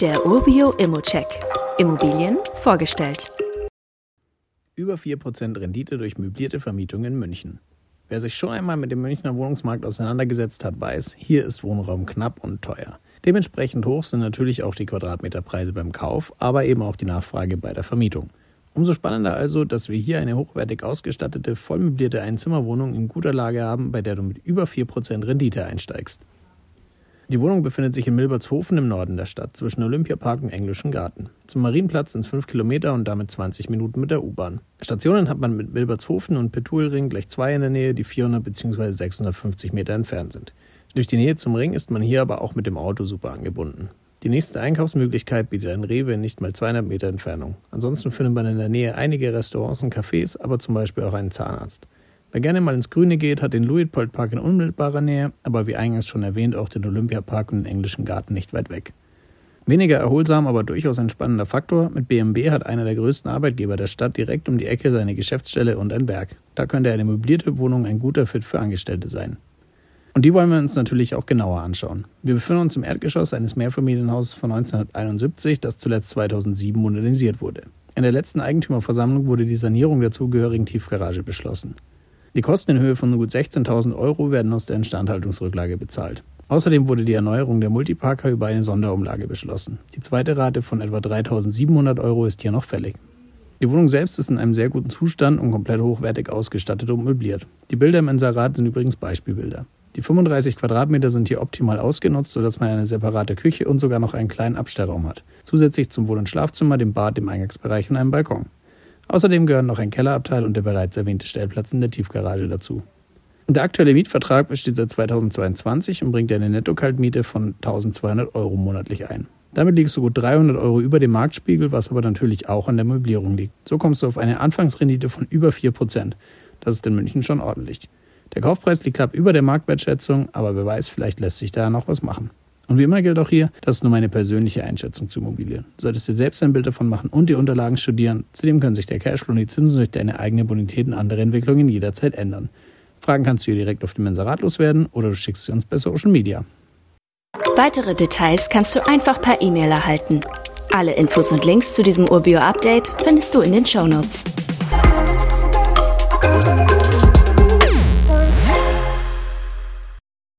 Der Urbio Immocheck. Immobilien vorgestellt. Über 4% Rendite durch möblierte Vermietung in München. Wer sich schon einmal mit dem Münchner Wohnungsmarkt auseinandergesetzt hat, weiß, hier ist Wohnraum knapp und teuer. Dementsprechend hoch sind natürlich auch die Quadratmeterpreise beim Kauf, aber eben auch die Nachfrage bei der Vermietung. Umso spannender also, dass wir hier eine hochwertig ausgestattete, vollmöblierte Einzimmerwohnung in guter Lage haben, bei der du mit über 4% Rendite einsteigst. Die Wohnung befindet sich in Milbertshofen im Norden der Stadt, zwischen Olympiapark und Englischen Garten. Zum Marienplatz sind es 5 Kilometer und damit 20 Minuten mit der U-Bahn. Stationen hat man mit Milbertshofen und Petulring gleich zwei in der Nähe, die 400 bzw. 650 Meter entfernt sind. Durch die Nähe zum Ring ist man hier aber auch mit dem Auto super angebunden. Die nächste Einkaufsmöglichkeit bietet ein Rewe in nicht mal 200 Meter Entfernung. Ansonsten findet man in der Nähe einige Restaurants und Cafés, aber zum Beispiel auch einen Zahnarzt. Wer gerne mal ins Grüne geht, hat den Luitpold-Park in unmittelbarer Nähe, aber wie eingangs schon erwähnt, auch den Olympiapark und den Englischen Garten nicht weit weg. Weniger erholsam, aber durchaus ein spannender Faktor. Mit BMW hat einer der größten Arbeitgeber der Stadt direkt um die Ecke seine Geschäftsstelle und ein Berg. Da könnte eine möblierte Wohnung ein guter Fit für Angestellte sein. Und die wollen wir uns natürlich auch genauer anschauen. Wir befinden uns im Erdgeschoss eines Mehrfamilienhauses von 1971, das zuletzt 2007 modernisiert wurde. In der letzten Eigentümerversammlung wurde die Sanierung der zugehörigen Tiefgarage beschlossen. Die Kosten in Höhe von gut 16.000 Euro werden aus der Instandhaltungsrücklage bezahlt. Außerdem wurde die Erneuerung der Multiparker über eine Sonderumlage beschlossen. Die zweite Rate von etwa 3.700 Euro ist hier noch fällig. Die Wohnung selbst ist in einem sehr guten Zustand und komplett hochwertig ausgestattet und möbliert. Die Bilder im Inserat sind übrigens Beispielbilder. Die 35 Quadratmeter sind hier optimal ausgenutzt, sodass man eine separate Küche und sogar noch einen kleinen Abstellraum hat. Zusätzlich zum Wohn- und Schlafzimmer, dem Bad, dem Eingangsbereich und einem Balkon. Außerdem gehören noch ein Kellerabteil und der bereits erwähnte Stellplatz in der Tiefgarage dazu. Der aktuelle Mietvertrag besteht seit 2022 und bringt eine Netto-Kaltmiete von 1200 Euro monatlich ein. Damit liegst du gut 300 Euro über dem Marktspiegel, was aber natürlich auch an der Möblierung liegt. So kommst du auf eine Anfangsrendite von über 4%. Das ist in München schon ordentlich. Der Kaufpreis liegt knapp über der Marktwertschätzung, aber wer weiß, vielleicht lässt sich da noch was machen. Und wie immer gilt auch hier, das ist nur meine persönliche Einschätzung zu Immobilien. Du solltest dir selbst ein Bild davon machen und die Unterlagen studieren. Zudem können sich der Cashflow und die Zinsen durch deine eigene Bonität und andere Entwicklungen jederzeit ändern. Fragen kannst du hier direkt auf dem Mensarat loswerden oder du schickst sie uns bei Social Media. Weitere Details kannst du einfach per E-Mail erhalten. Alle Infos und Links zu diesem Urbio-Update findest du in den Show Notes.